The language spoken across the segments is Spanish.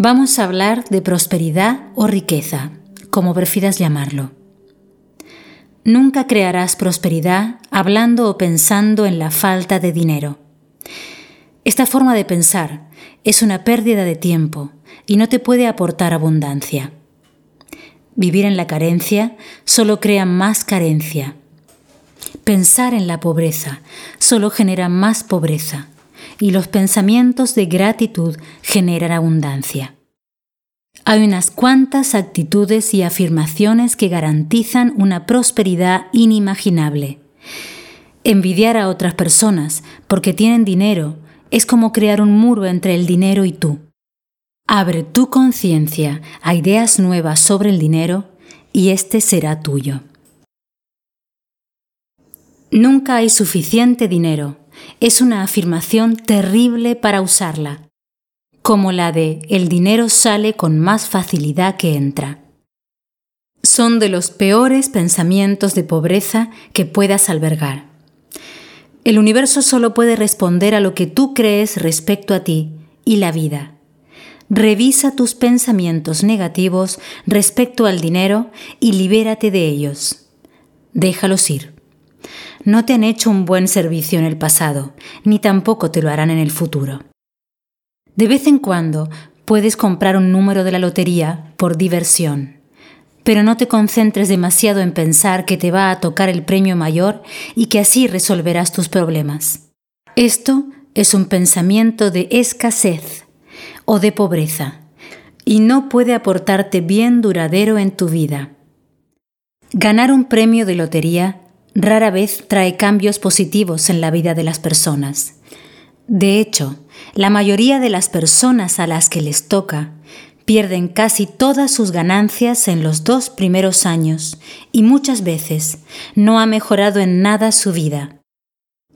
Vamos a hablar de prosperidad o riqueza, como prefieras llamarlo. Nunca crearás prosperidad hablando o pensando en la falta de dinero. Esta forma de pensar es una pérdida de tiempo y no te puede aportar abundancia. Vivir en la carencia solo crea más carencia. Pensar en la pobreza solo genera más pobreza y los pensamientos de gratitud generan abundancia. Hay unas cuantas actitudes y afirmaciones que garantizan una prosperidad inimaginable. Envidiar a otras personas porque tienen dinero es como crear un muro entre el dinero y tú. Abre tu conciencia a ideas nuevas sobre el dinero y este será tuyo. Nunca hay suficiente dinero. Es una afirmación terrible para usarla como la de el dinero sale con más facilidad que entra. Son de los peores pensamientos de pobreza que puedas albergar. El universo solo puede responder a lo que tú crees respecto a ti y la vida. Revisa tus pensamientos negativos respecto al dinero y libérate de ellos. Déjalos ir. No te han hecho un buen servicio en el pasado, ni tampoco te lo harán en el futuro. De vez en cuando puedes comprar un número de la lotería por diversión, pero no te concentres demasiado en pensar que te va a tocar el premio mayor y que así resolverás tus problemas. Esto es un pensamiento de escasez o de pobreza y no puede aportarte bien duradero en tu vida. Ganar un premio de lotería rara vez trae cambios positivos en la vida de las personas. De hecho, la mayoría de las personas a las que les toca pierden casi todas sus ganancias en los dos primeros años y muchas veces no ha mejorado en nada su vida.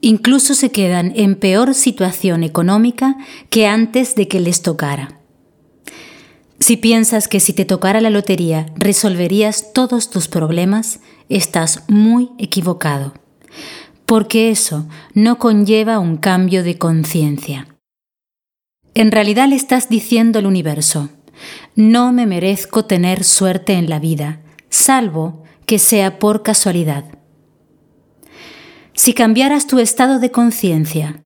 Incluso se quedan en peor situación económica que antes de que les tocara. Si piensas que si te tocara la lotería resolverías todos tus problemas, estás muy equivocado porque eso no conlleva un cambio de conciencia. En realidad le estás diciendo al universo, no me merezco tener suerte en la vida, salvo que sea por casualidad. Si cambiaras tu estado de conciencia,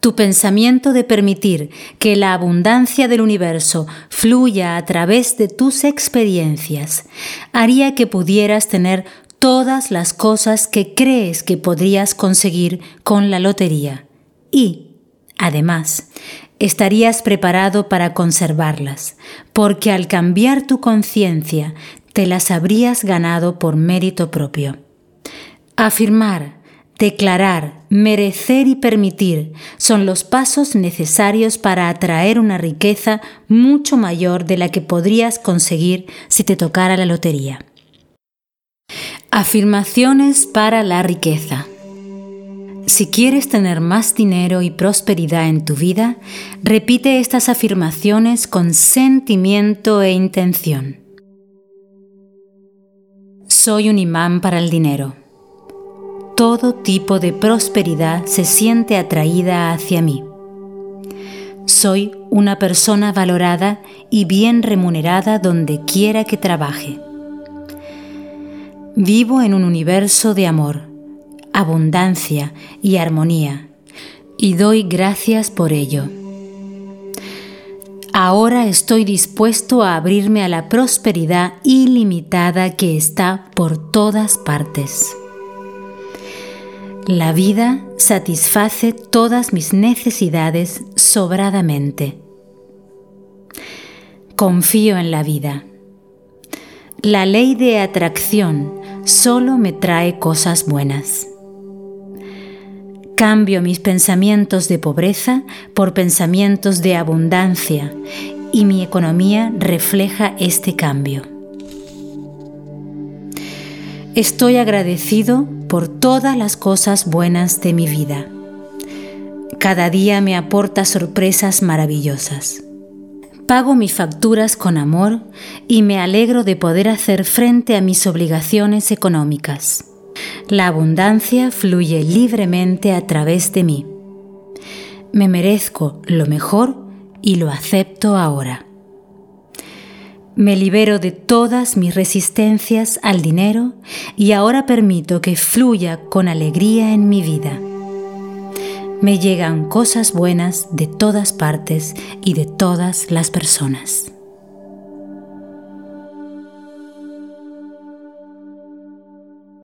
tu pensamiento de permitir que la abundancia del universo fluya a través de tus experiencias, haría que pudieras tener todas las cosas que crees que podrías conseguir con la lotería y, además, estarías preparado para conservarlas, porque al cambiar tu conciencia te las habrías ganado por mérito propio. Afirmar, declarar, merecer y permitir son los pasos necesarios para atraer una riqueza mucho mayor de la que podrías conseguir si te tocara la lotería. Afirmaciones para la riqueza. Si quieres tener más dinero y prosperidad en tu vida, repite estas afirmaciones con sentimiento e intención. Soy un imán para el dinero. Todo tipo de prosperidad se siente atraída hacia mí. Soy una persona valorada y bien remunerada donde quiera que trabaje. Vivo en un universo de amor, abundancia y armonía, y doy gracias por ello. Ahora estoy dispuesto a abrirme a la prosperidad ilimitada que está por todas partes. La vida satisface todas mis necesidades sobradamente. Confío en la vida. La ley de atracción solo me trae cosas buenas. Cambio mis pensamientos de pobreza por pensamientos de abundancia y mi economía refleja este cambio. Estoy agradecido por todas las cosas buenas de mi vida. Cada día me aporta sorpresas maravillosas. Pago mis facturas con amor y me alegro de poder hacer frente a mis obligaciones económicas. La abundancia fluye libremente a través de mí. Me merezco lo mejor y lo acepto ahora. Me libero de todas mis resistencias al dinero y ahora permito que fluya con alegría en mi vida. Me llegan cosas buenas de todas partes y de todas las personas.